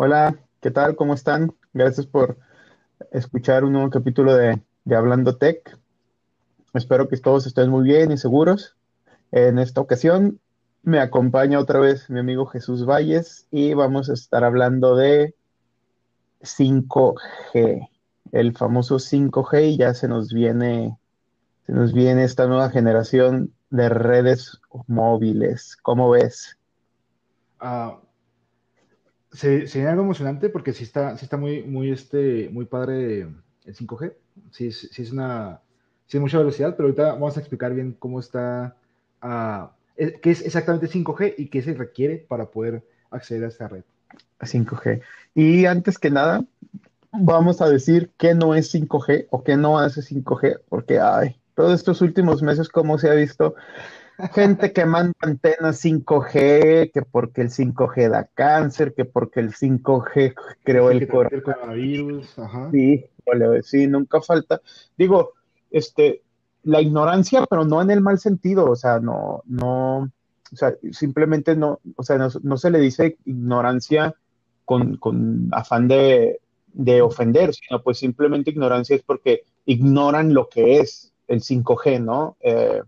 Hola, ¿qué tal? ¿Cómo están? Gracias por escuchar un nuevo capítulo de, Hablando Tech. Espero que todos estén muy bien y seguros. En esta ocasión me acompaña otra vez mi amigo Jesús Valles y vamos a estar hablando de 5G, el famoso 5G y ya se nos viene, se nos viene esta nueva generación de redes móviles. ¿Cómo ves? Ah, se, sería algo emocionante porque sí está, sí está muy, muy, este, muy padre el 5G. Sí, sí es una, sí es mucha velocidad, pero ahorita vamos a explicar bien cómo está, uh, qué es exactamente 5G y qué se requiere para poder acceder a esta red. 5G. Y antes que nada, vamos a decir qué no es 5G o qué no hace 5G, porque ay, todos estos últimos meses, como se ha visto, gente que manda antenas 5G, que porque el 5G da cáncer, que porque el 5G creó el, coronavirus. Ajá. Sí, sí, nunca falta. Digo, este, la ignorancia, pero no en el mal sentido, o sea, no, no, o sea, simplemente no, o sea, no, se le dice ignorancia con, con afán de, de ofender, sino pues simplemente ignorancia es porque ignoran lo que es el 5G, ¿no? Eh,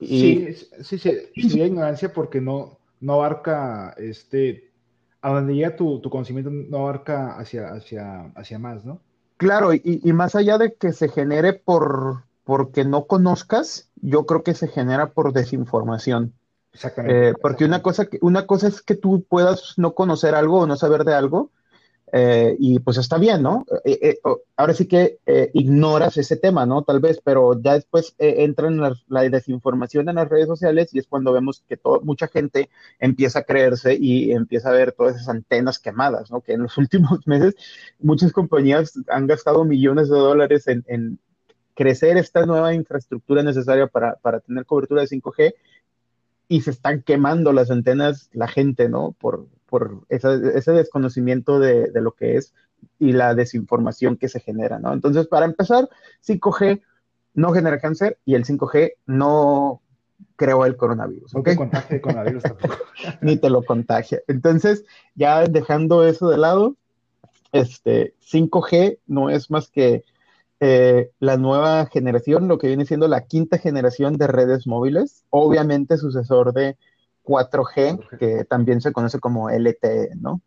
Sí, sí, sí, sería ignorancia porque no, no abarca, este, a donde llega tu, conocimiento no abarca hacia, hacia, hacia más, ¿no? Claro, y, más allá de que se genere por porque no conozcas, yo creo que se genera por desinformación. Exactamente. Eh, porque Una, cosa que, una cosa es que tú puedas no conocer algo o no saber de algo, eh, y pues está bien, ¿no? Eh, eh, ahora sí que ignoras ese tema, ¿no? Tal vez, pero ya después entra en la, desinformación en las redes sociales y es cuando vemos que mucha gente empieza a creerse y empieza a ver todas esas antenas quemadas, ¿no? Que en los últimos meses muchas compañías han gastado millones de dólares en, crecer esta nueva infraestructura necesaria para, para tener cobertura de 5G y se están quemando las antenas la gente, ¿no? Por, por ese desconocimiento de, lo que es y la desinformación que se genera, ¿no? Entonces, para empezar, 5G no genera cáncer y el 5G no creó el coronavirus. No te contagia el coronavirus tampoco. Ni te lo contagia. Entonces, ya dejando eso de lado, este 5G no es más que eh, la nueva generación, lo que viene siendo la quinta generación de redes móviles, obviamente sucesor de 4G, que también se conoce como LTE, ¿no?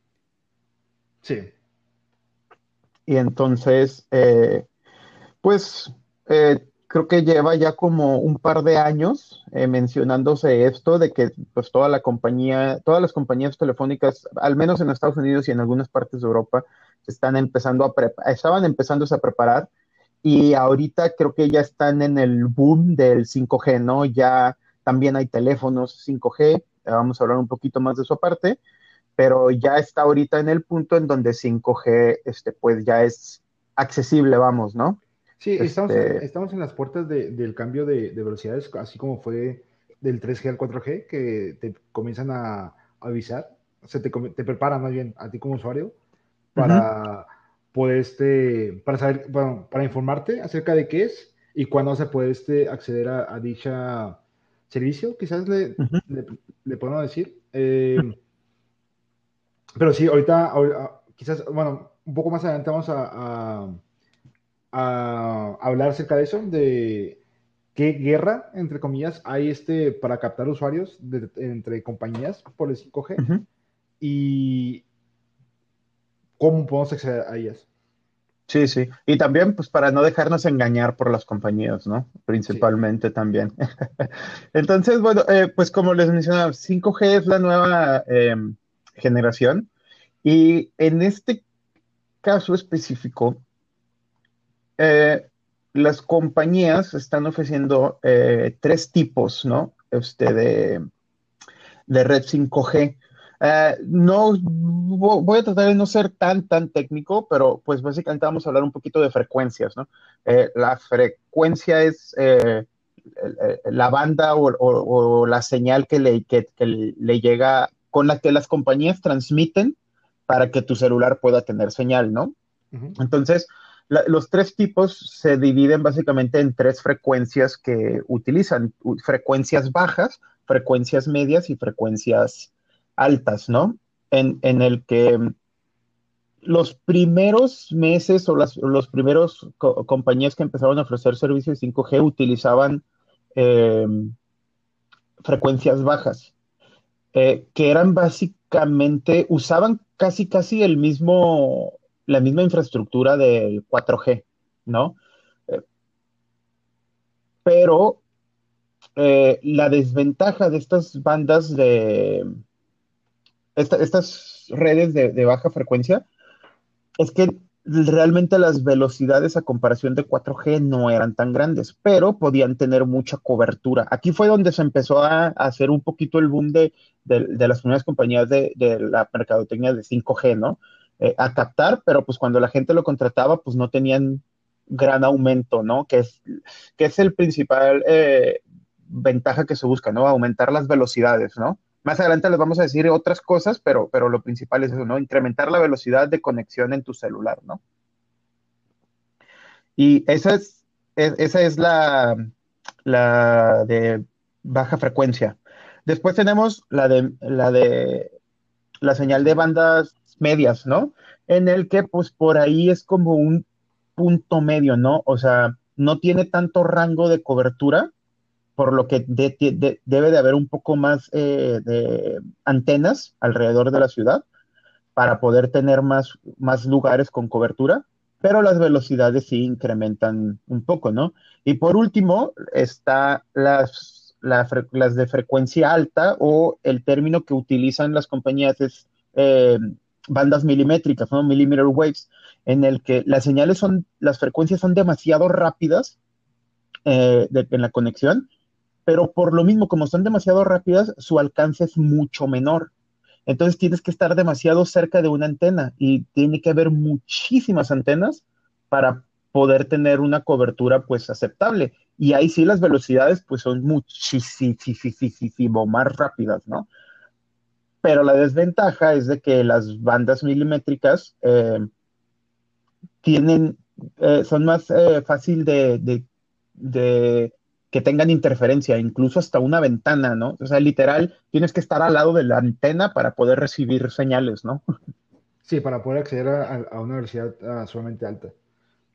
Sí. Y entonces, eh, pues eh, creo que lleva ya como un par de años eh, mencionándose esto de que pues toda la compañía, todas las compañías telefónicas, al menos en Estados Unidos y en algunas partes de Europa, están empezando a estaban empezando a preparar y ahorita creo que ya están en el boom del 5G, ¿no? Ya también hay teléfonos 5G, vamos a hablar un poquito más de su parte, pero ya está ahorita en el punto en donde 5G, este, pues ya es accesible, vamos, ¿no? Sí, estamos, en, este estamos en las puertas del cambio de, velocidades, así como fue del 3G al 4G, que te comienzan a avisar, o sea, te, te preparan más bien a ti como usuario para poder, este, para saber, bueno, para informarte acerca de qué es y cuándo se puede este, acceder a dicha servicio, quizás le, le, podemos decir. Eh, pero sí, ahorita, quizás, bueno, un poco más adelante vamos a, a, hablar acerca de eso, de qué guerra, entre comillas, hay este para captar usuarios entre compañías por el 5G y cómo podemos acceder a ellas. Sí, sí. Y también, pues, para no dejarnos engañar por las compañías, ¿no? Principalmente también. Entonces, bueno, eh, pues como les mencionaba, 5G es la nueva em, generación. Y en este caso específico, eh, las compañías están ofreciendo eh, tres tipos, ¿no? Este de, de red 5G. Eh, no voy a tratar de no ser tan, tan técnico, pero pues básicamente vamos a hablar un poquito de frecuencias, ¿no? Eh, la frecuencia es eh, la banda o, la señal que le, que, le llega, con la que las compañías transmiten para que tu celular pueda tener señal, ¿no? Entonces, los tres tipos se dividen básicamente en tres frecuencias que utilizan, frecuencias bajas, frecuencias medias y frecuencias altas, ¿no? En, el que los primeros meses o las, los primeros compañías que empezaron a ofrecer servicios de 5G utilizaban em, frecuencias bajas, eh, que eran básicamente, usaban casi, casi el mismo, la misma infraestructura del 4G, ¿no? Eh, pero eh, la desventaja de estas bandas de, estas redes de baja frecuencia, es que realmente las velocidades a comparación de 4G no eran tan grandes, pero podían tener mucha cobertura. Aquí fue donde se empezó a, hacer un poquito el boom de, las primeras compañías de, la mercadotecnia de 5G, ¿no? Eh, a captar, pero pues cuando la gente lo contrataba, pues no tenían gran aumento, ¿no? Que es, que es el principal eh, ventaja que se busca, ¿no? Aumentar las velocidades, ¿no? Más adelante les vamos a decir otras cosas, pero, pero lo principal es eso, ¿no? Incrementar la velocidad de conexión en tu celular, ¿no? Y esa es, esa es la, la de baja frecuencia. Después tenemos la de, la de la señal de bandas medias, ¿no? En el que pues por ahí es como un punto medio, ¿no? O sea, no tiene tanto rango de cobertura, por lo que debe de haber un poco más eh, de antenas alrededor de la ciudad para poder tener más, más lugares con cobertura, pero las velocidades sí incrementan un poco, ¿no? Y por último, está las, las de frecuencia alta o el término que utilizan las compañías es eh, bandas milimétricas, ¿no? Millimeter waves, en el que las señales son, las frecuencias son demasiado rápidas eh, en la conexión pero por lo mismo, como son demasiado rápidas, su alcance es mucho menor. Entonces tienes que estar demasiado cerca de una antena y tiene que haber muchísimas antenas para poder tener una cobertura pues aceptable. Y ahí sí las velocidades pues son muchísimo más rápidas, ¿no? Pero la desventaja es de que las bandas milimétricas eh, tienen, eh, son más eh, fácil de, de que tengan interferencia, incluso hasta una ventana, ¿no? O sea, literal, tienes que estar al lado de la antena para poder recibir señales, ¿no? Sí, para poder acceder a, una velocidad uh, sumamente alta.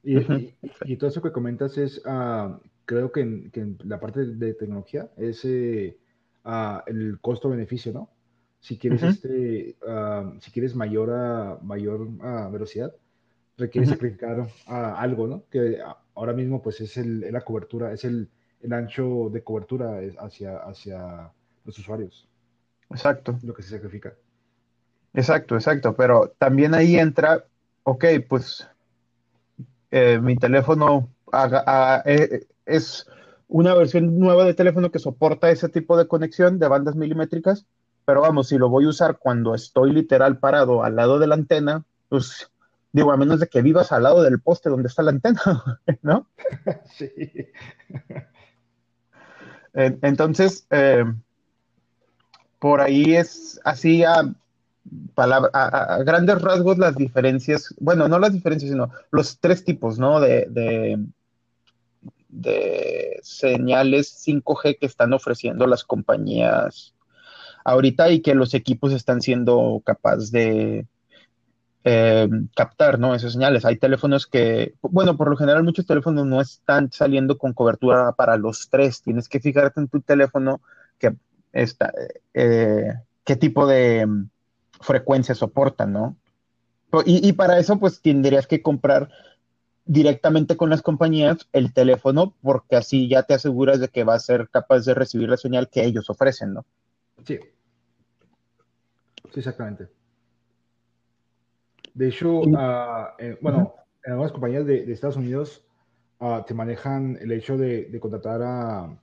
Y, todo eso que comentas es, ah, creo que en, la parte de tecnología es eh, ah, el costo-beneficio, ¿no? Si quieres, este, si quieres mayor, mayor velocidad, requieres sacrificar algo, ¿no? Que ahora mismo pues es la cobertura, es el, el ancho de cobertura hacia, hacia los usuarios. Exacto. Lo que se sacrifica. Exacto, exacto. Pero también ahí entra, ok, pues eh, mi teléfono eh, es una versión nueva de teléfono que soporta ese tipo de conexión de bandas milimétricas, pero vamos, si lo voy a usar cuando estoy literal parado al lado de la antena, pues digo, a menos de que vivas al lado del poste donde está la antena, ¿no? Sí. Entonces, eh, por ahí es así a, grandes rasgos las diferencias, bueno, no las diferencias, sino los tres tipos, ¿no? De, de, de señales 5G que están ofreciendo las compañías ahorita y que los equipos están siendo capaces de, eh, captar, ¿no? Esas señales. Hay teléfonos que, bueno, por lo general muchos teléfonos no están saliendo con cobertura para los tres. Tienes que fijarte en tu teléfono que está, eh, qué tipo de mm, frecuencia soporta, ¿no? Y, para eso, pues tendrías que comprar directamente con las compañías el teléfono, porque así ya te aseguras de que va a ser capaz de recibir la señal que ellos ofrecen, ¿no? Sí. Sí, exactamente. De hecho, ah, eh, bueno, en algunas compañías de, Estados Unidos uh, te manejan el hecho de, contratar a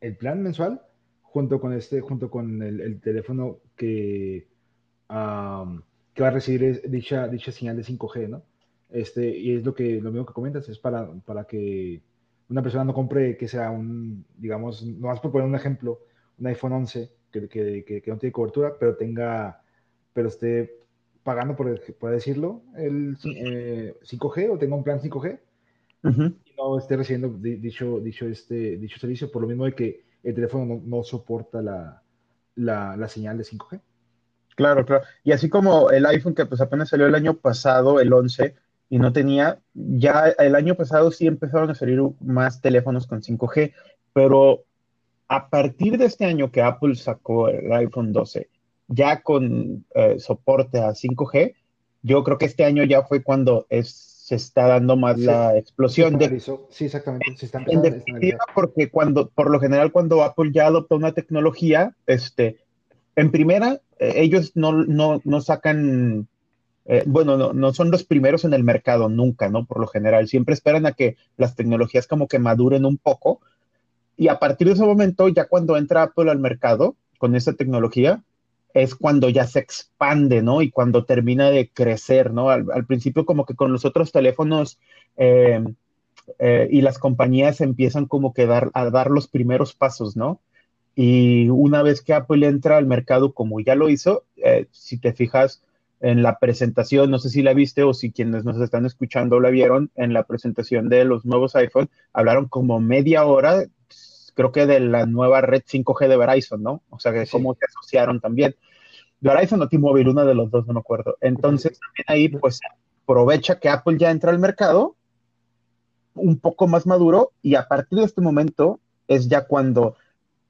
el plan mensual junto con este, junto con el, teléfono que, que va a recibir dicha, dicha señal de 5G, ¿no? Este, y es lo que lo mismo que comentas, es para, para que una persona no compre que sea un, digamos, no vas por poner un ejemplo, un iPhone 11 que, que, que no tiene cobertura, pero tenga, pero esté pagando, por, por decirlo, el 5G eh, o tenga un plan 5G y no esté recibiendo dicho, dicho, este, dicho servicio por lo mismo de que el teléfono no, soporta la, la, señal de 5G. Claro, claro. Y así como el iPhone que pues apenas salió el año pasado, el 11, y no tenía, ya el año pasado sí empezaron a salir más teléfonos con 5G, pero a partir de este año que Apple sacó el iPhone 12, ya con eh, soporte a 5G, yo creo que este año ya fue cuando se está dando más la explosión de... Sí, exactamente. Se está en definitiva, porque cuando, por lo general, cuando Apple ya adopta una tecnología, este, en primera, eh, ellos no, no, no sacan, eh, bueno, no, no, son los primeros en el mercado, nunca, ¿no? Por lo general, siempre esperan a que las tecnologías como que maduren un poco. Y a partir de ese momento, ya cuando entra Apple al mercado con esa tecnología, es cuando ya se expande, ¿no? Y cuando termina de crecer, ¿no? Al, principio como que con los otros teléfonos eh, y las compañías empiezan como que dar, a dar los primeros pasos, ¿no? Y una vez que Apple entra al mercado como ya lo hizo, eh, si te fijas en la presentación, no sé si la viste o si quienes nos están escuchando la vieron, en la presentación de los nuevos iPhone, hablaron como media hora, creo que de la nueva red 5G de Verizon, ¿no? O sea, que cómo se asociaron también. Verizon o T-Mobile, uno de los dos, no me acuerdo. Entonces, también ahí, pues, aprovecha que Apple ya entra al mercado un poco más maduro y a partir de este momento es ya cuando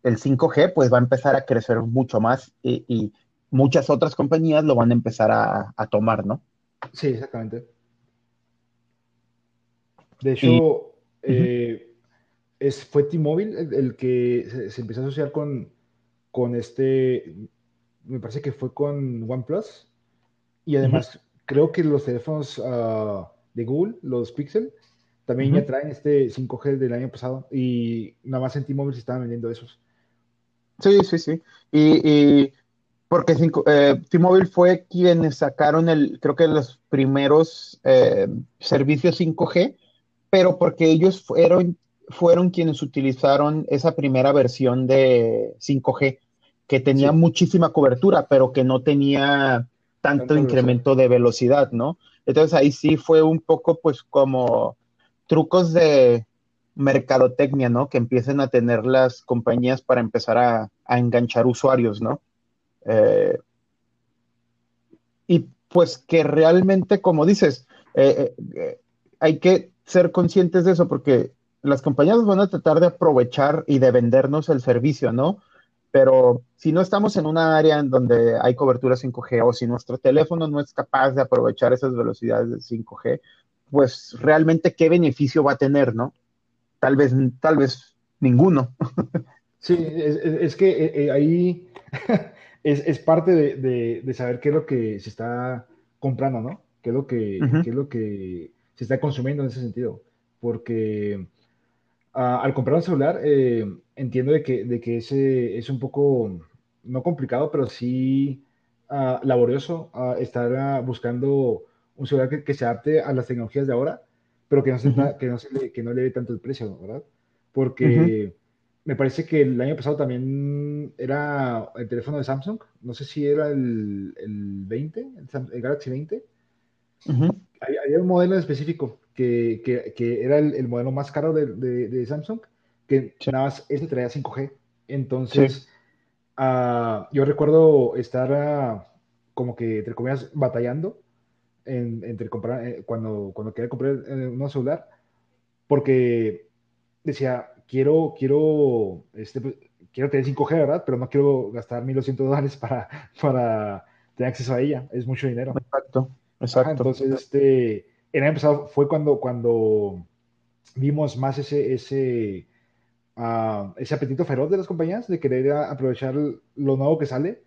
el 5G pues va a empezar a crecer mucho más y, muchas otras compañías lo van a empezar a, tomar, ¿no? Sí, exactamente. De hecho, eh, es, fue T-Mobile el, que se, empezó a asociar con, con este, me parece que fue con OnePlus. Y además, creo que los teléfonos ah, de Google, los Pixel, también ya traen este 5G del año pasado. Y nada más en T-Mobile se estaban vendiendo esos. Sí, sí, sí. Y, porque eh, T-Mobile fue quienes sacaron el, creo que los primeros eh, servicios 5G, pero porque ellos fueron, fueron quienes utilizaron esa primera versión de 5G, que tenía muchísima cobertura, pero que no tenía tanto incremento de velocidad, ¿no? Entonces ahí sí fue un poco pues como trucos de, mercadotecnia, ¿no? Que empiecen a tener las compañías para empezar a, enganchar usuarios, ¿no? Eh, y pues que realmente, como dices, eh, eh, hay que ser conscientes de eso porque las compañías van a tratar de aprovechar y de vendernos el servicio, ¿no? Pero si no estamos en una área en donde hay cobertura 5G o si nuestro teléfono no es capaz de aprovechar esas velocidades de 5G, pues realmente qué beneficio va a tener, ¿no? tal vez, tal vez ninguno. Sí, es, que eh, eh, ahí es, parte de, saber qué es lo que se está comprando, ¿no? Qué es lo que, es lo que se está consumiendo en ese sentido. Porque ah, al comprar un celular, eh, entiendo de que, de que ese es un poco, no complicado, pero sí ah, laborioso ah, estar buscando un celular que, que, se adapte a las tecnologías de ahora pero que no, se, que, no se le, que no le dé tanto el precio, ¿verdad? Porque me parece que el año pasado también era el teléfono de Samsung, no sé si era el, el 20, el, Galaxy 20. Había, un modelo específico que, que, que era el, el, modelo más caro de, de, Samsung, que nada más ese traía 5G. Entonces, uh, yo recuerdo estar uh, como que, entre comillas, batallando entre comprar, eh, cuando, cuando quería comprar eh, un celular, porque decía, quiero, quiero, este, pues, quiero tener 5G, ¿verdad? Pero no quiero gastar 1.200 dólares para, para tener acceso a ella, es mucho dinero. Exacto, exacto. entonces, este, el año pasado fue cuando, cuando vimos más ese, ese, uh, ese apetito feroz de las compañías de querer aprovechar lo nuevo que sale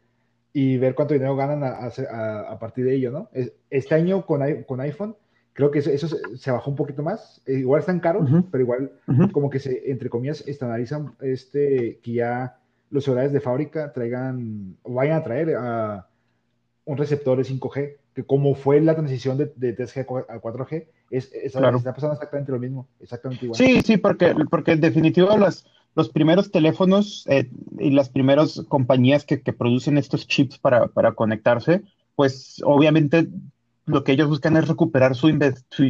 y ver cuánto dinero ganan a, partir de ello, ¿no? Este año con, con iPhone, creo que eso, se, bajó un poquito más. Eh, igual están caros, pero igual como que se, entre comillas, estandarizan este, que ya los horarios de fábrica traigan, o vayan a traer a un receptor de 5G, que como fue la transición de, de 3G a 4G, es, está pasando exactamente lo mismo, exactamente igual. Sí, sí, porque, porque en definitiva las los primeros teléfonos eh, y las primeras compañías que, producen estos chips para, conectarse, pues obviamente lo que ellos buscan es recuperar su,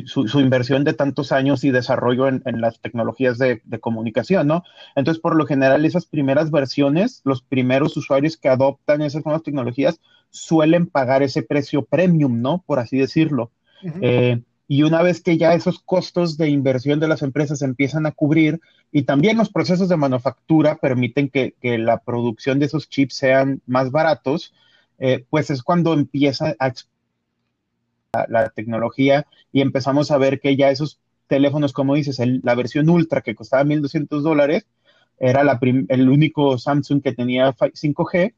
su, inversión de tantos años y desarrollo en, las tecnologías de, comunicación, ¿no? Entonces, por lo general, esas primeras versiones, los primeros usuarios que adoptan esas nuevas tecnologías suelen pagar ese precio premium, ¿no? Por así decirlo. Eh, y una vez que ya esos costos de inversión de las empresas empiezan a cubrir y también los procesos de manufactura permiten que, la producción de esos chips sean más baratos, eh, pues es cuando empieza a la, tecnología y empezamos a ver que ya esos teléfonos, como dices, la versión Ultra que costaba 1.200 dólares, era el único Samsung que tenía 5G,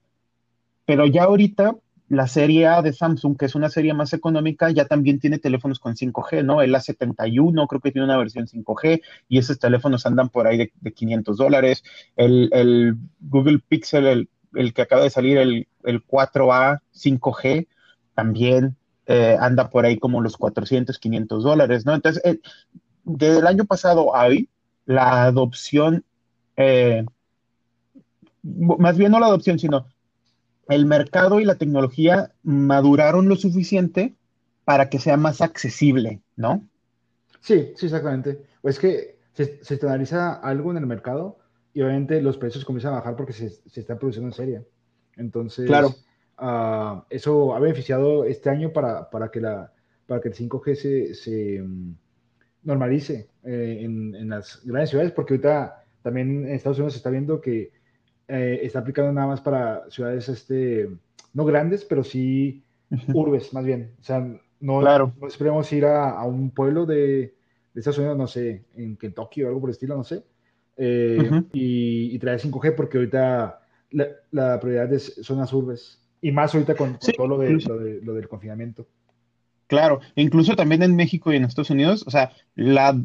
pero ya ahorita la serie A de Samsung, que es una serie más económica, ya también tiene teléfonos con 5G, ¿no? El A71 creo que tiene una versión 5G y esos teléfonos andan por ahí de, 500 dólares. El, Google Pixel, el, que acaba de salir, el, el 4A 5G, también eh, anda por ahí como los 400, 500 dólares, ¿no? Entonces, eh, desde el año pasado a hoy, la adopción, eh, más bien no la adopción, sino el mercado y la tecnología maduraron lo suficiente para que sea más accesible, ¿no? Sí, sí, exactamente. Es que se, se analiza algo en el mercado y obviamente los precios comienzan a bajar porque se, se está produciendo en serie. Entonces, claro. Ah, eso ha beneficiado este año para, para, que, la, para que el 5G se, se mm, normalice eh, en, en, las grandes ciudades, porque ahorita también en Estados Unidos se está viendo que eh, está aplicando nada más para ciudades este, no grandes, pero sí urbes, más bien. O sea, no, claro. no esperemos ir a, a un pueblo de, de, Estados Unidos, no sé, en Kentucky o algo por el estilo, no sé, eh, y, y, traer 5G, porque ahorita la, la prioridad es zonas urbes. Y más ahorita con, todo lo, de, lo, del confinamiento. Claro, incluso también en México y en Estados Unidos, o sea, la,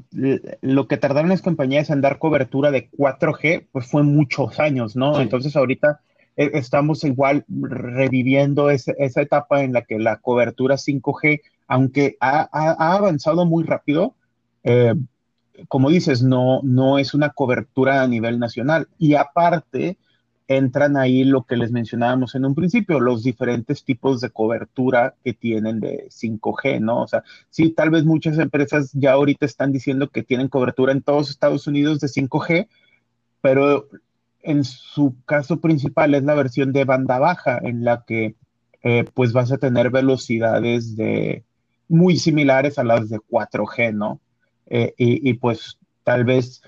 lo que tardaron las compañías en dar cobertura de 4G, pues fue muchos años, ¿no? Entonces ahorita eh, estamos igual reviviendo esa etapa en la que la cobertura 5G, aunque ha, avanzado muy rápido, eh, como dices, no, no es una cobertura a nivel nacional. Y aparte, entran ahí lo que les mencionábamos en un principio, los diferentes tipos de cobertura que tienen de 5G, ¿no? O sea, sí, tal vez muchas empresas ya ahorita están diciendo que tienen cobertura en todos Estados Unidos de 5G, pero en su caso principal es la versión de banda baja, en la que eh, pues vas a tener velocidades de muy similares a las de 4G, ¿no? Eh, y, y pues tal vez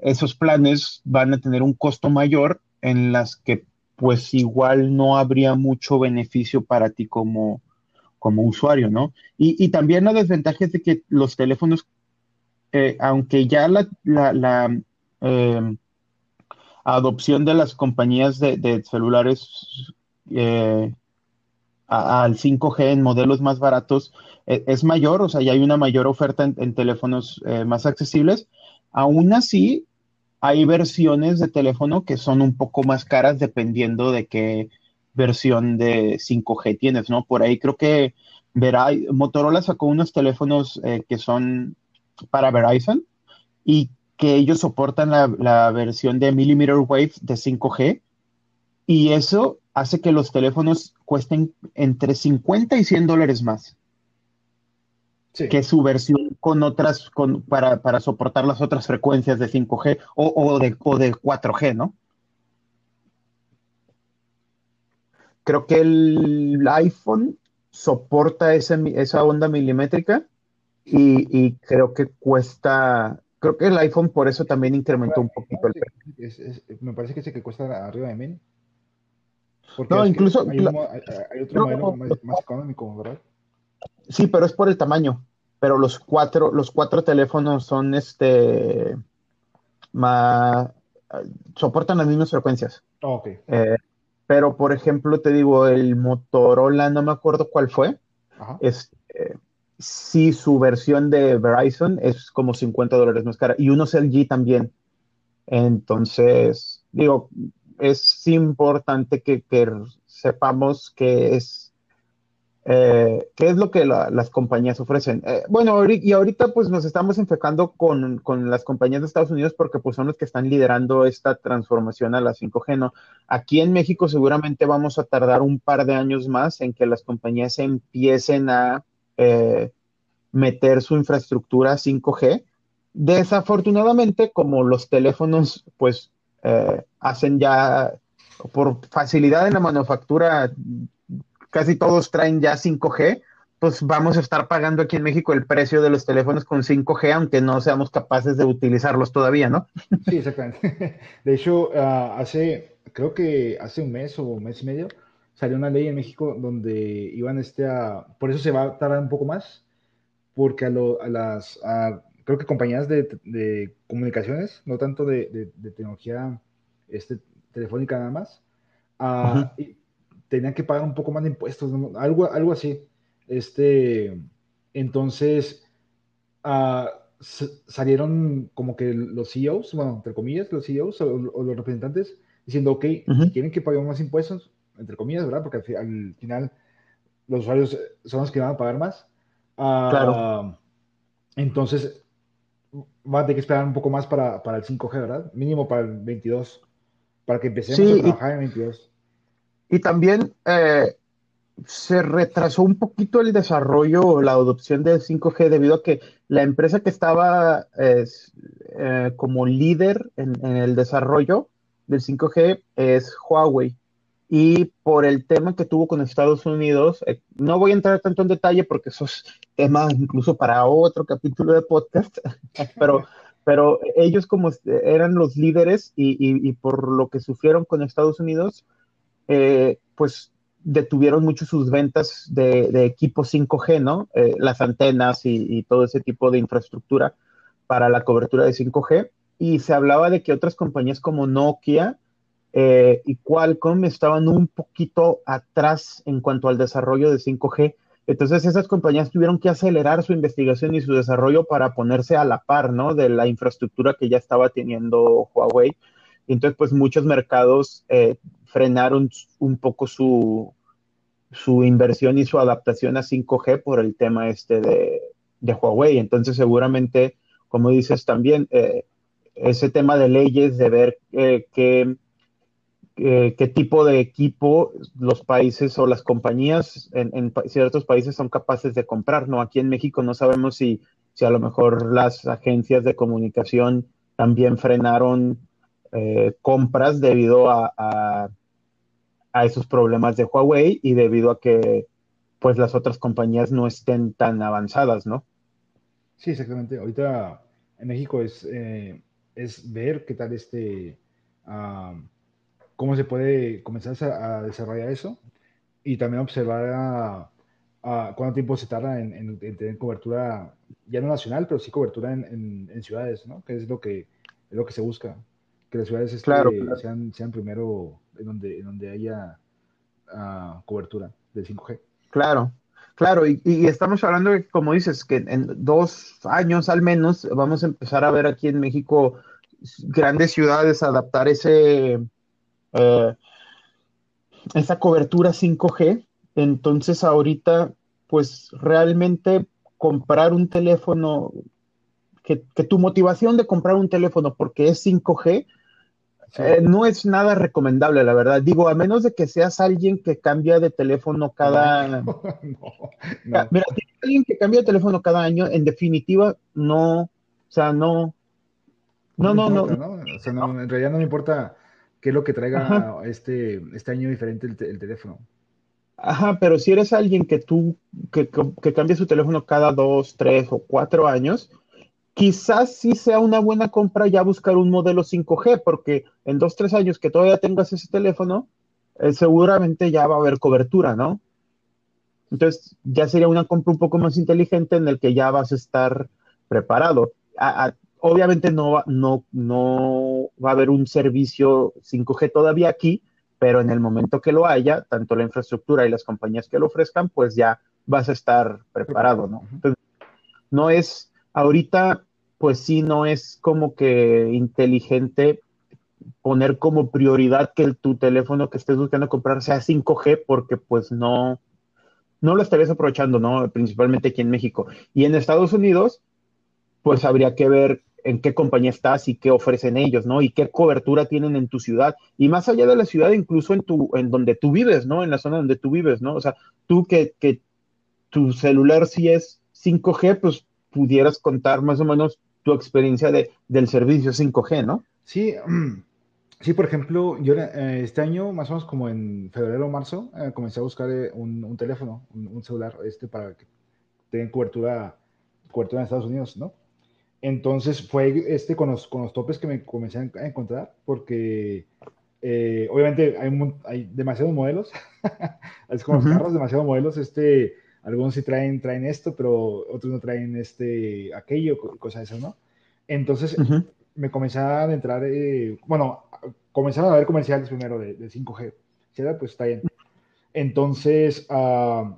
esos planes van a tener un costo mayor en las que pues igual no habría mucho beneficio para ti como, como usuario, ¿no? Y, también la desventaja es de que los teléfonos, eh, aunque ya la, la, em, adopción de las compañías de, celulares eh, al 5G en modelos más baratos e, es mayor, o sea, ya hay una mayor oferta en, en teléfonos eh, más accesibles, aún así hay versiones de teléfono que son un poco más caras dependiendo de qué versión de 5G tienes, ¿no? Por ahí creo que Motorola sacó unos teléfonos eh, que son para Verizon y que ellos soportan la, versión de millimeter wave de 5G y eso hace que los teléfonos cuesten entre 50 y 100 dólares más que su versión con otras, con, para, para, soportar las otras frecuencias de 5G o, o, de, o de 4G, ¿no? Creo que el iPhone soporta ese, esa onda milimétrica y, y, creo que cuesta, creo que el iPhone por eso también incrementó un poquito el precio. me parece que ese que cuesta arriba de mil. no, incluso... Hay, otro modelo más, más económico, ¿verdad? Sí, pero es por el tamaño pero los cuatro, los cuatro teléfonos son este más, soportan las mismas frecuencias. Oh, eh, pero, por ejemplo, te digo, el Motorola, no me acuerdo cuál fue. Es, sí, su versión de Verizon es como 50 dólares más cara. Y uno es el G también. Entonces, digo, es importante que, que sepamos que es eh, ¿Qué es lo que las compañías ofrecen? Eh, bueno, y ahorita pues nos estamos enfocando con, las compañías de Estados Unidos porque pues son los que están liderando esta transformación a la 5G, ¿no? Aquí en México seguramente vamos a tardar un par de años más en que las compañías empiecen a eh, meter su infraestructura 5G. Desafortunadamente, como los teléfonos, pues, hacen ya, por facilidad en la manufactura, casi todos traen ya 5G, pues vamos a estar pagando aquí en México el precio de los teléfonos con 5G, aunque no seamos capaces de utilizarlos todavía, ¿no? Sí, exactamente. De hecho, ah, hace, creo que hace un mes o un mes y medio, salió una ley en México donde iban este a, por eso se va a tardar un poco más, porque a, las, creo que compañías de, comunicaciones, no tanto de, tecnología este, telefónica nada más, ah, tenían que pagar un poco más de impuestos, algo, algo así. Este, entonces, uh, salieron como que los CEOs, bueno, entre comillas, los CEOs o, los representantes, diciendo, ok, si quieren que paguemos más impuestos, entre comillas, ¿verdad? Porque al, final los usuarios son los que van a pagar más. Uh, claro. Entonces, va a tener que esperar un poco más para, para, el 5G, ¿verdad? Mínimo para el 22, para que empecemos a trabajar en 22. Y también eh, se retrasó un poquito el desarrollo o la adopción del 5G debido a que la empresa que estaba eh, como líder en, el desarrollo del 5G es Huawei. Y por el tema que tuvo con Estados Unidos, eh, no voy a entrar tanto en detalle porque eso es tema incluso para otro capítulo de podcast, pero, pero ellos como eran los líderes y, por lo que sufrieron con Estados Unidos, eh, pues detuvieron mucho sus ventas de, de equipos 5G, ¿no? Eh, las antenas y, todo ese tipo de infraestructura para la cobertura de 5G. Y se hablaba de que otras compañías como Nokia eh, y Qualcomm estaban un poquito atrás en cuanto al desarrollo de 5G. Entonces esas compañías tuvieron que acelerar su investigación y su desarrollo para ponerse a la par, ¿no? De la infraestructura que ya estaba teniendo Huawei. Entonces, pues muchos mercados eh, frenaron un poco su, su inversión y su adaptación a 5G por el tema este de, Huawei. Entonces, seguramente, como dices también, eh, ese tema de leyes, de ver eh, qué, qué tipo de equipo los países o las compañías en, ciertos países son capaces de comprar, ¿no? Aquí en México no sabemos si, si a lo mejor las agencias de comunicación también frenaron eh, compras debido a a esos problemas de Huawei y debido a que pues las otras compañías no estén tan avanzadas, ¿no? Sí, exactamente. Ahorita en México es, eh, es ver qué tal este, ah, cómo se puede comenzar a, desarrollar eso y también observar cuánto tiempo se tarda en, tener cobertura, ya no nacional, pero sí cobertura en, ciudades, ¿no? Que es lo que, es lo que se busca que las ciudades este, Sean, sean, primero en donde, en donde haya uh, cobertura del 5G. Claro, claro, y, y, estamos hablando de, como dices, que en dos años al menos vamos a empezar a ver aquí en México grandes ciudades adaptar ese eh, esa cobertura 5G. Entonces ahorita, pues realmente comprar un teléfono, que, que, tu motivación de comprar un teléfono porque es 5G eh, no es nada recomendable, la verdad. Digo, a menos de que seas alguien que cambia de teléfono cada... No, Mira, alguien que cambia de teléfono cada año, en definitiva, no, o sea, no... No, no, no. O sea, en realidad no me importa qué es lo que traiga este, este año diferente el, teléfono. Ajá, pero si eres alguien que tú, que, que cambia su teléfono cada dos, tres o cuatro años, quizás sí sea una buena compra ya buscar un modelo 5G, porque en dos, tres años que todavía tengas ese teléfono, eh, seguramente ya va a haber cobertura, ¿no? Entonces, ya sería una compra un poco más inteligente en el que ya vas a estar preparado. obviamente no, no, no va a haber un servicio 5G todavía aquí, pero en el momento que lo haya, tanto la infraestructura y las compañías que lo ofrezcan, pues ya vas a estar preparado, ¿no? Entonces, no es, ahorita pues sí no es como que inteligente poner como prioridad que tu teléfono que estés buscando comprar sea 5G porque pues no, no lo estarías aprovechando, ¿no? Principalmente aquí en México. Y en Estados Unidos, pues habría que ver en qué compañía estás y qué ofrecen ellos, ¿no? Y qué cobertura tienen en tu ciudad. Y más allá de la ciudad, incluso en tu, en donde tú vives, ¿no? En la zona donde tú vives, ¿no? O sea, tú que, que tu celular si es 5G, pues pudieras contar más o menos tu experiencia de, del servicio 5G, ¿no? Sí, sí, por ejemplo, yo eh, este año, más o menos como en febrero o marzo, eh, comencé a buscar eh, un, teléfono, un, celular, este, para que tengan cobertura, cobertura en Estados Unidos, ¿no? Entonces fue este con los, con los topes que me comencé a encontrar, porque obviamente hay, hay demasiados modelos, es como los carros, demasiados modelos, este algunos sí traen, traen esto, pero otros no traen este, aquello, cosas esas, ¿no? Entonces me comenzaron a entrar, eh, bueno, comenzaron a ver comerciales primero de, 5G, ¿sí? Pues está bien. Entonces, uh,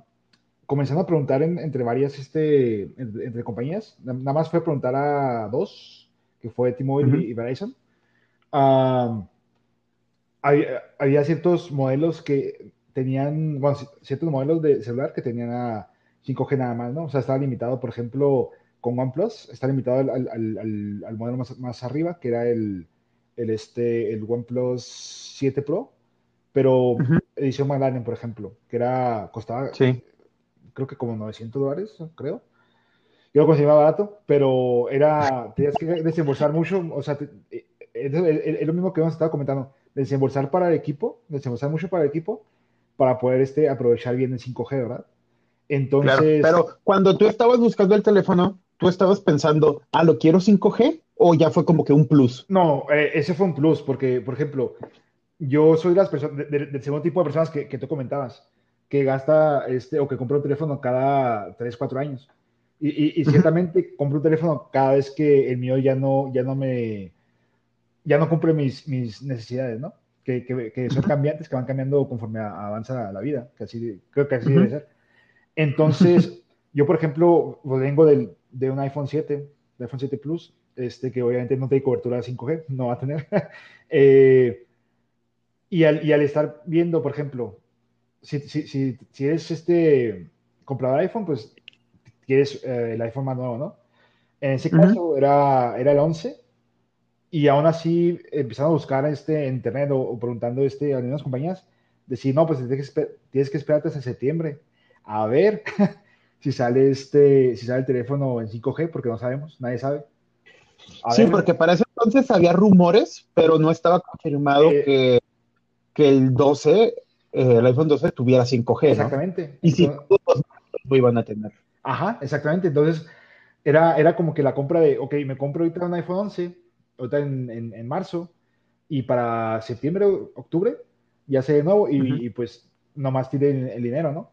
comenzaron a preguntar entre varias, este, entre, compañías, nada más fue preguntar a dos, que fue T-Mobile y, Verizon. había, había, ciertos modelos que tenían, bueno, ciertos modelos de celular que tenían a 5G nada más, ¿no? O sea, estaba limitado, por ejemplo, con OnePlus, está limitado al, al, al, modelo más, más, arriba, que era el, el, este, el OnePlus 7 Pro, pero edición Magdalene, por ejemplo, que era, costaba, sí. creo que como 900 dólares, creo. Yo lo conseguía barato, pero era, tenías que desembolsar mucho, o sea, eh, es, lo mismo que hemos estado comentando, desembolsar para el equipo, desembolsar mucho para el equipo, para poder este, aprovechar bien el 5G, ¿verdad? Entonces... pero cuando tú estabas buscando el teléfono, ¿tú estabas pensando, ah, lo quiero 5G o ya fue como que un plus? No, eh, ese fue un plus, porque, por ejemplo, yo soy de las personas, del segundo tipo de personas que, que tú comentabas, que gasta este, o que compra un teléfono cada 3, 4 años. Y, y, ciertamente compro un teléfono cada vez que el mío ya no, ya no me, ya no cumple mis, mis necesidades, ¿no? Que, son cambiantes, que van cambiando conforme avanza la vida, que así, creo que así debe ser. Entonces, yo, por ejemplo, pues, vengo del, de un iPhone 7, de iPhone 7 Plus, este, que obviamente no tiene cobertura 5G, no va a tener. Eh, y, al, y, al, estar viendo, por ejemplo, si, si, si, si eres este comprador de iPhone, pues quieres eh, el iPhone más nuevo, ¿no? En ese caso era, era el 11 y aún así empezaron a buscar este, en internet o, preguntando este, a algunas compañías, decir, no, pues tienes que, tienes que esperarte hasta septiembre a ver si sale este, si sale el teléfono en 5G, porque no sabemos, nadie sabe. sí, porque para ese entonces había rumores, pero no estaba confirmado eh, que, que, el 12, eh, el iPhone 12 tuviera 5G. Exactamente. Y si todos lo iban a tener. Ajá, exactamente. Entonces, era, era como que la compra de, ok, me compro ahorita un iPhone 11 ahorita en, en, marzo, y para septiembre, octubre, ya sé de nuevo, y, pues nomás tire el, dinero, ¿no?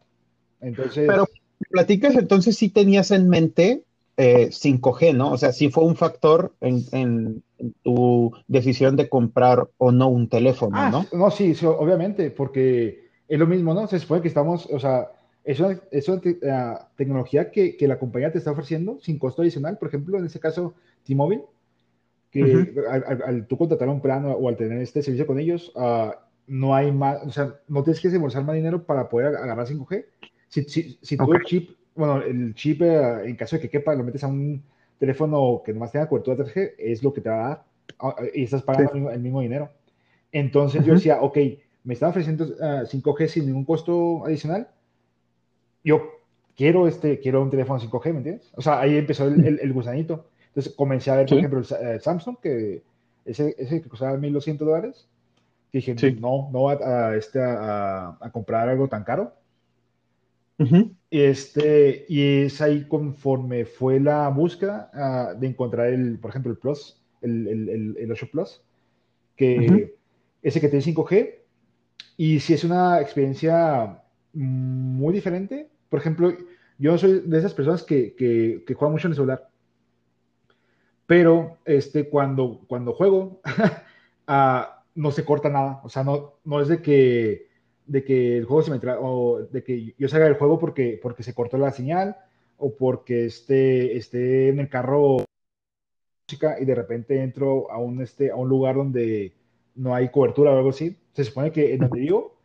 Entonces... Pero platicas, entonces sí tenías en mente eh, 5G, ¿no? O sea, sí fue un factor en, en, tu decisión de comprar o no un teléfono, ah, ¿no? No, sí, obviamente, porque es lo mismo, ¿no? Se supone que estamos, o sea, es una, es una eh, tecnología que, que, la compañía te está ofreciendo sin costo adicional. Por ejemplo, en este caso, T-Mobile, que al, tú contratar un plan o al tener este servicio con ellos, uh, no hay más, o sea, no tienes que desembolsar más dinero para poder agarrar 5G. Si, si, si tú el chip, bueno, el chip, uh, en caso de que quepa, lo metes a un teléfono que nomás tenga cobertura 3G, es lo que te va a dar uh, y estás pagando el, mismo, dinero. Entonces yo decía, ok, me están ofreciendo 5G sin ningún costo adicional. Yo quiero este, quiero un teléfono 5G, ¿me entiendes? O sea, ahí empezó el, el gusanito. Entonces comencé a ver, por ejemplo, el, eh, Samsung, que ese, ese que costaba 1.200 dólares. Dije, no, no voy a, este, a, a, comprar algo tan caro. este, y es ahí conforme fue la búsqueda ah, de encontrar, el, por ejemplo, el Plus, el, el, el 8 Plus, que ese que tiene 5G. Y si es una experiencia muy diferente. Por ejemplo, yo soy de esas personas que, que, que juegan mucho en el celular pero este, cuando, cuando juego, ah, no se corta nada. O sea, no, no es de que, de que el juego se me tra o de que yo salga del juego porque, porque se cortó la señal o porque esté, esté en el carro y de repente entro a un, este, a un lugar donde no hay cobertura o algo así. Se supone que en donde vivo,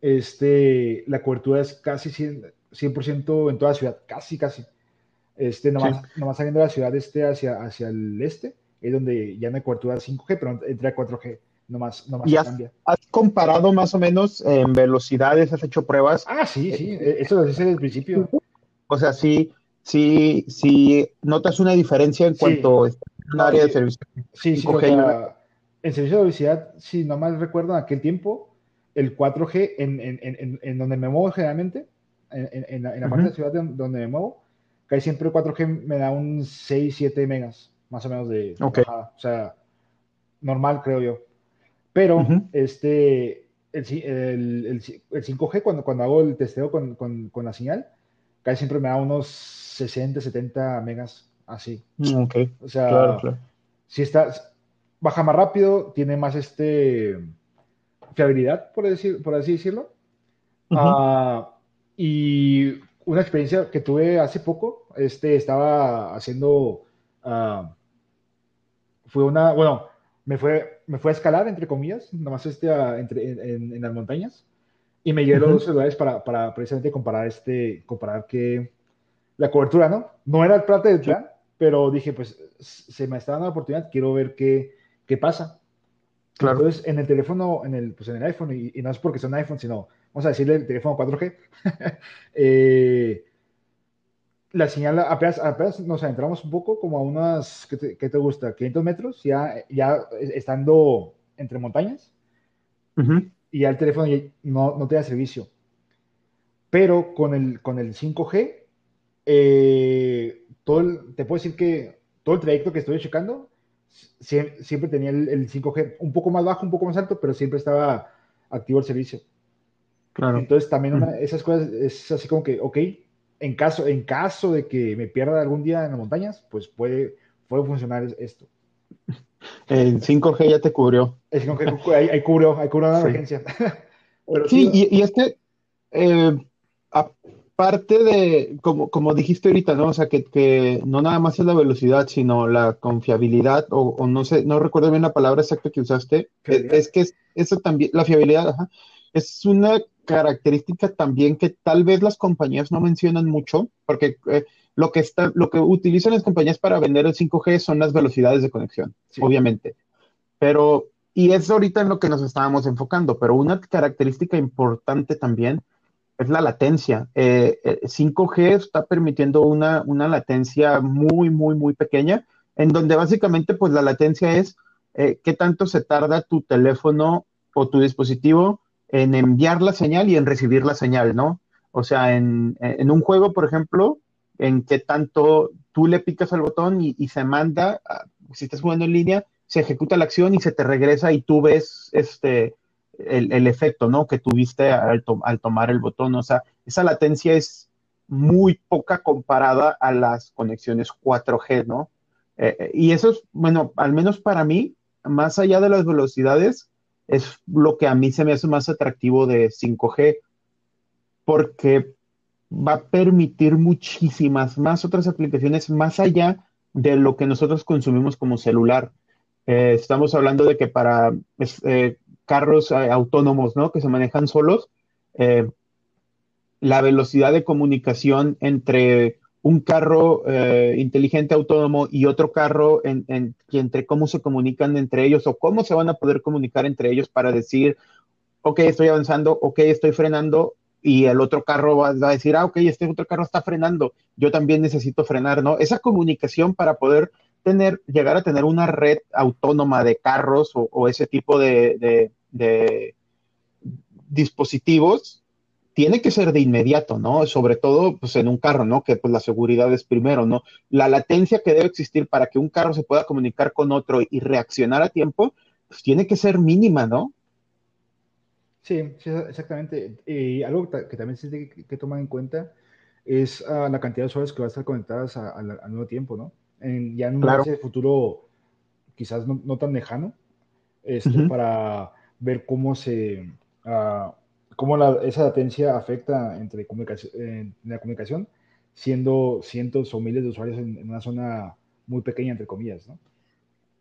este, la cobertura es casi 100%, 100 en toda la ciudad, casi, casi. Este, nomás, saliendo de la ciudad este hacia, hacia el este, es donde ya no hay cobertura 5G, pero entra 4G. Nomás, nomás ¿Y has, has, comparado más o menos en velocidades? ¿Has hecho pruebas? Ah, sí, sí, eh, eso lo hice desde el principio. O sea, sí, sí, sí notas una diferencia en cuanto a un área de servicio. Sí, sí, o sea, en servicio de velocidad, si no mal recuerdo, en aquel tiempo, el 4G en, en, en, en donde me muevo generalmente, en, la, parte de la ciudad donde me muevo, casi siempre el 4G me da un 6, 7 megas, más o menos de, bajada. O sea, normal, creo yo. Pero este, el, el, el, 5G, cuando, cuando hago el testeo con, con, con, la señal, casi siempre me da unos 60, 70 megas, así. Mm, ok. O sea, si está, baja más rápido, tiene más este fiabilidad, por, decir, por así decirlo. Ah, y una experiencia que tuve hace poco, este, estaba haciendo, uh, fue una, bueno, me fue, me fue a escalar, entre comillas, nomás este, entre, en, las montañas, y me llevé los dos celulares para, para, precisamente comparar, este, comparar que la cobertura, ¿no? No era el plata del plan, pero dije, pues, se me está dando la oportunidad, quiero ver qué, qué pasa. Claro. Entonces, en el teléfono, en el, pues en el iPhone, y, y no es porque sea un iPhone, sino vamos a decirle el teléfono 4G, eh, la señal apenas, apenas, nos adentramos un poco, como a unas, ¿qué te, gusta? 500 metros, ya, ya estando entre montañas, y ya el teléfono no, no te servicio. Pero con el, con el 5G, eh, todo te puedo decir que todo el trayecto que estoy checando, siempre, tenía el, el, 5G un poco más bajo, un poco más alto, pero siempre estaba activo el servicio. Entonces también esas cosas es así como que, ok, en caso, en caso de que me pierda algún día en las montañas, pues puede, puede funcionar esto. El 5G ya te cubrió. El 5G ahí, cubrió, ahí cubrió la emergencia. sí, y, es que eh, aparte de, como, como dijiste ahorita, ¿no? O sea, que, que, no nada más es la velocidad, sino la confiabilidad, o, o no sé, no recuerdo bien la palabra exacta que usaste, es, es, que eso también, la fiabilidad, ajá, es una característica también que tal vez las compañías no mencionan mucho, porque eh, lo, que está, lo que utilizan las compañías para vender el 5G son las velocidades de conexión, obviamente. Pero, y es ahorita en lo que nos estábamos enfocando, pero una característica importante también es la latencia. 5G eh, eh, está permitiendo una, una latencia muy, muy, muy pequeña, en donde básicamente pues la latencia es qué tanto se tarda tu teléfono o tu dispositivo en enviar la señal y en recibir la señal, ¿no? O sea, en, un juego, por ejemplo, en que tanto tú le picas al botón y, se manda, si estás jugando en línea, se ejecuta la acción y se te regresa y tú ves este el, efecto, ¿no? Que tuviste al, tomar el botón. O sea, esa latencia es muy poca comparada a las conexiones 4G, ¿no? Eh, eh, y eso es, bueno, al menos para mí, más allá de las velocidades, es lo que a mí se me hace más atractivo de 5G, porque va a permitir muchísimas más otras aplicaciones más allá de lo que nosotros consumimos como celular. Eh, estamos hablando de que para eh, carros eh, autónomos, ¿no? Que se manejan solos, la velocidad de comunicación entre un carro eh, inteligente autónomo y otro carro en, entre cómo se comunican entre ellos o cómo se van a poder comunicar entre ellos para decir, ok, estoy avanzando, ok, estoy frenando y el otro carro va, a decir, ah, ok, este otro carro está frenando, yo también necesito frenar, ¿no? Esa comunicación para poder tener, llegar a tener una red autónoma de carros o, ese tipo de dispositivos tiene que ser de inmediato, ¿no? Sobre todo, pues en un carro, ¿no? Que pues la seguridad es primero, ¿no? La latencia que debe existir para que un carro se pueda comunicar con otro y reaccionar a tiempo, pues tiene que ser mínima, ¿no? Sí, sí exactamente. Y algo que también se tiene que tomar en cuenta es ah, la cantidad de usuarios que van a estar conectadas al nuevo tiempo, ¿no? ya en un futuro quizás no, tan lejano, esto para ver cómo se... Uh, cómo esa latencia afecta entre en la comunicación, siendo cientos o miles de usuarios en, una zona muy pequeña, entre comillas, ¿no?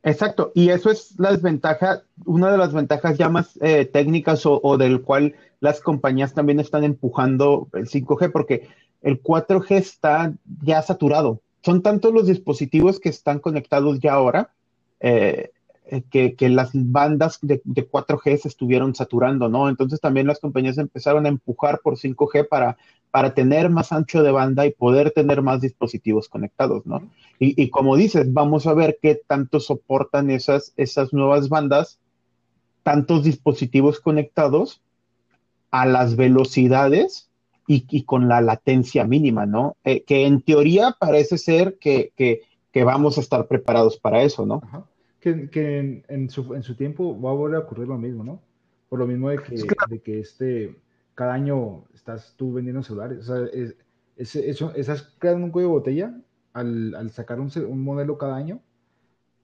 Exacto, y eso es la desventaja, una de las ventajas ya más eh, técnicas o, del cual las compañías también están empujando el 5G, porque el 4G está ya saturado. Son tantos los dispositivos que están conectados ya ahora, eh, eh, que, las bandas de, 4G se estuvieron saturando, ¿no? Entonces también las compañías empezaron a empujar por 5G para, para tener más ancho de banda y poder tener más dispositivos conectados, ¿no? Y, como dices, vamos a ver qué tanto soportan esas, esas nuevas bandas, tantos dispositivos conectados a las velocidades y, con la latencia mínima, ¿no? Eh, que en teoría parece ser que, vamos a estar preparados para eso, ¿no? Que, en, su, en, su, tiempo va a volver a ocurrir lo mismo, ¿no? Por lo mismo de que, de que este, cada año estás tú vendiendo celulares. O sea, es, es, eso, estás creando un cuello de botella al, al sacar un, un, modelo cada año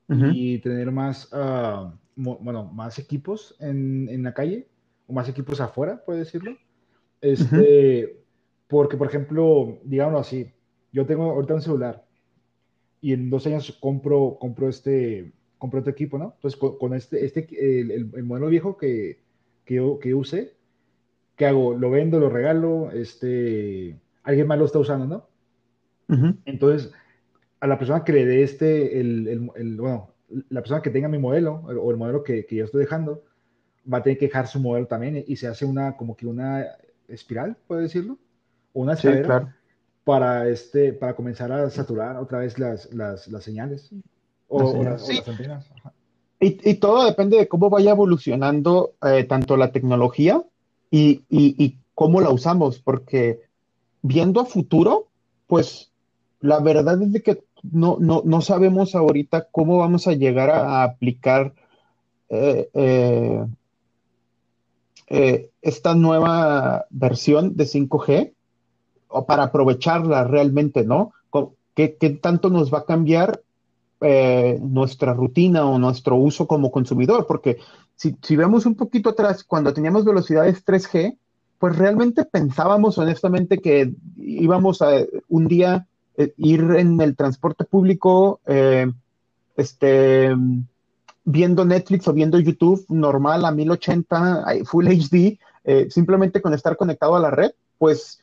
y tener más, uh, bueno, más equipos en, en, la calle o más equipos afuera, puede decirlo. Este, Porque, por ejemplo, digámoslo así, yo tengo ahorita un celular y en dos años compro, compro este compré otro equipo, ¿no? Entonces, con, este, este el, modelo viejo que, que, yo, que usé, ¿qué hago? Lo vendo, lo regalo, este, alguien más lo está usando, ¿no? Entonces, a la persona que le dé este, el, el, bueno, la persona que tenga mi modelo o el modelo que, que yo estoy dejando, va a tener que dejar su modelo también y se hace una, como que una espiral, puede decirlo, o una escalera para, este, para comenzar a saturar otra vez las, las, las señales. Y, todo depende de cómo vaya evolucionando eh, tanto la tecnología y, cómo la usamos, porque viendo a futuro, pues la verdad es de que no, no, sabemos ahorita cómo vamos a llegar a, aplicar eh, eh, esta nueva versión de 5G o para aprovecharla realmente, ¿no? ¿Qué, ¿Qué, tanto nos va a cambiar eh, nuestra rutina o nuestro uso como consumidor, porque si, vemos un poquito atrás, cuando teníamos velocidades 3G, pues realmente pensábamos honestamente que íbamos a un día eh, ir en el transporte público, eh, este, viendo Netflix o viendo YouTube normal a 1080, Full HD, simplemente con estar conectado a la red, pues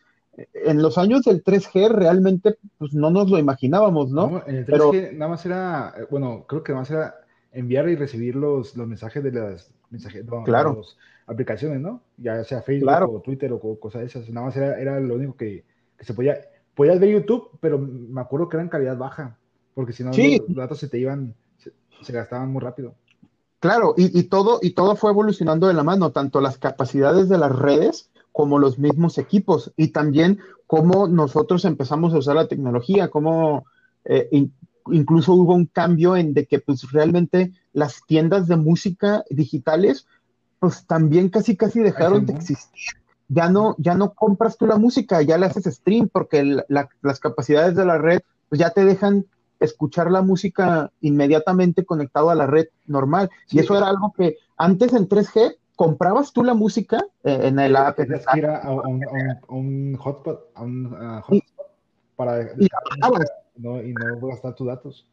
en los años del 3G realmente pues no nos lo imaginábamos, ¿no? en el 3G nada más era, eh, bueno, creo que nada más era enviar y recibir los, los mensajes de las mensajes, claro. aplicaciones, ¿no? Ya sea Facebook o Twitter o cosas de esas, nada más era, era lo único que, que, se podía, podías ver YouTube, pero me acuerdo que era en calidad baja, porque si no los datos se te iban, se, gastaban muy rápido. Claro, y, y, todo, y todo fue evolucionando de la mano, tanto las capacidades de las redes como los mismos equipos y también cómo nosotros empezamos a usar la tecnología, cómo eh, incluso hubo un cambio en de que pues realmente las tiendas de música digitales pues también casi casi dejaron de existir. Ya no, ya no compras tú la música, ya le haces stream porque las capacidades de la red pues ya te dejan escuchar la música inmediatamente conectado a la red normal. Y eso era algo que antes en 3G comprabas tú la música en el app. Que ir a, un, hotspot, a un hotspot para y, no, y no gastar tus datos.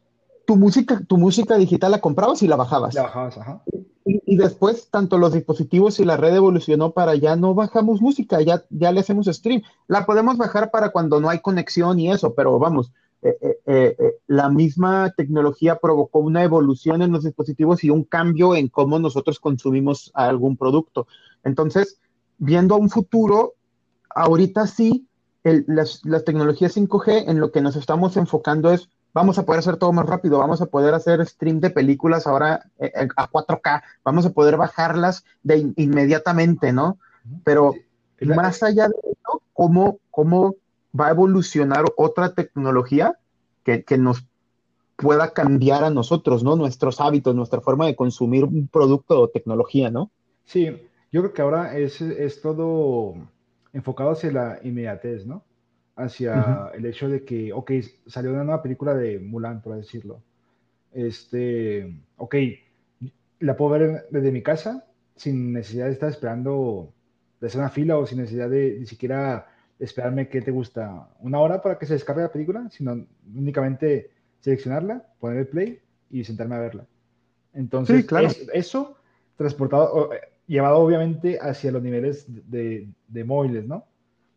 Tu música, tu música digital la comprabas y la bajabas. La bajabas, ajá. Y, después, tanto los dispositivos y la red evolucionó para ya no bajamos música, ya, ya le hacemos stream. La podemos bajar para cuando no hay conexión y eso, pero vamos, eh, eh, eh, la misma tecnología provocó una evolución en los dispositivos y un cambio en cómo nosotros consumimos algún producto. Entonces, viendo a un futuro, ahorita sí, las, tecnologías 5G en lo que nos estamos enfocando es, vamos a poder hacer todo más rápido, vamos a poder hacer stream de películas ahora a 4K, vamos a poder bajarlas de inmediatamente, ¿no? Pero más allá de eso, ¿cómo, cómo va a evolucionar otra tecnología que, nos pueda cambiar a nosotros, ¿no? Nuestros hábitos, nuestra forma de consumir un producto o tecnología, ¿no? Sí, yo creo que ahora es, todo enfocado hacia la inmediatez, ¿no? Hacia el hecho de que, ok, salió una nueva película de Mulan, por decirlo. Este, ok, la puedo ver desde mi casa sin necesidad de estar esperando de hacer una fila o sin necesidad de ni siquiera esperarme que te gusta una hora para que se descargue la película, sino únicamente seleccionarla, poner el play y sentarme a verla. Entonces, eso transportado, eh, llevado obviamente hacia los niveles de, de móviles, ¿no?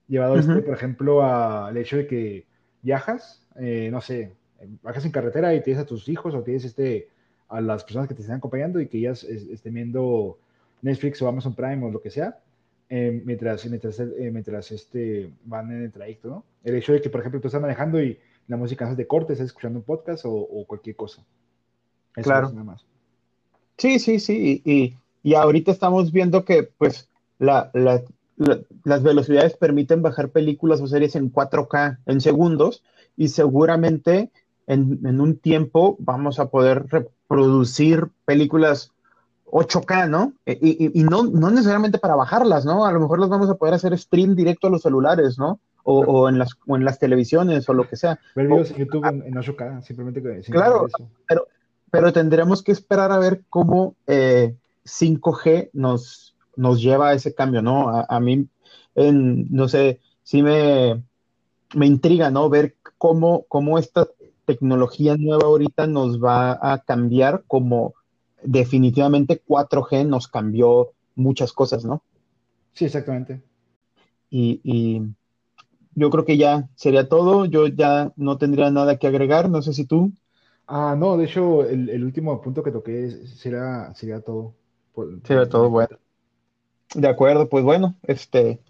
Llevado, este, por ejemplo, al hecho de que viajas, eh, no sé, bajas en carretera y tienes a tus hijos o tienes este, a las personas que te estén acompañando y que ellas estén viendo Netflix o Amazon Prime o lo que sea, eh, mientras, mientras, eh, mientras este, van en el trayecto, ¿no? El hecho de que, por ejemplo, tú estás manejando y la música hace de corte, estás escuchando un podcast o, cualquier cosa. claro. nada más. Sí, sí, sí. Y, y, ahorita estamos viendo que, pues, la, la, las velocidades permiten bajar películas o series en 4K en segundos y seguramente en, en un tiempo vamos a poder reproducir películas 8K, ¿no? E, y, no, no, necesariamente para bajarlas, ¿no? A lo mejor las vamos a poder hacer stream directo a los celulares, ¿no? O, en, las, en las televisiones o lo que sea. Ver videos en YouTube en, 8K, simplemente. claro, pero, pero tendremos que esperar a ver cómo 5G eh, nos, nos lleva a ese cambio, ¿no? A, mí, no sé, sí me, me intriga, ¿no? Ver cómo, cómo esta tecnología nueva ahorita nos va a cambiar como definitivamente 4G nos cambió muchas cosas, ¿no? Sí, exactamente. Y, yo creo que ya sería todo. Yo ya no tendría nada que agregar. No sé si tú. Ah, no, de hecho, el, último punto que toqué sería, sería todo. sería todo, bueno. De acuerdo, pues bueno, este,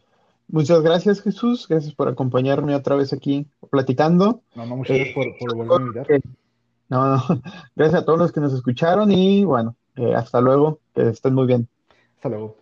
muchas gracias Jesús, gracias por acompañarme otra vez aquí platicando. No, no, muchas gracias por, por volver a invitar. No, no, gracias a todos los que nos escucharon y bueno, eh, hasta luego, que estén muy bien. Hasta luego.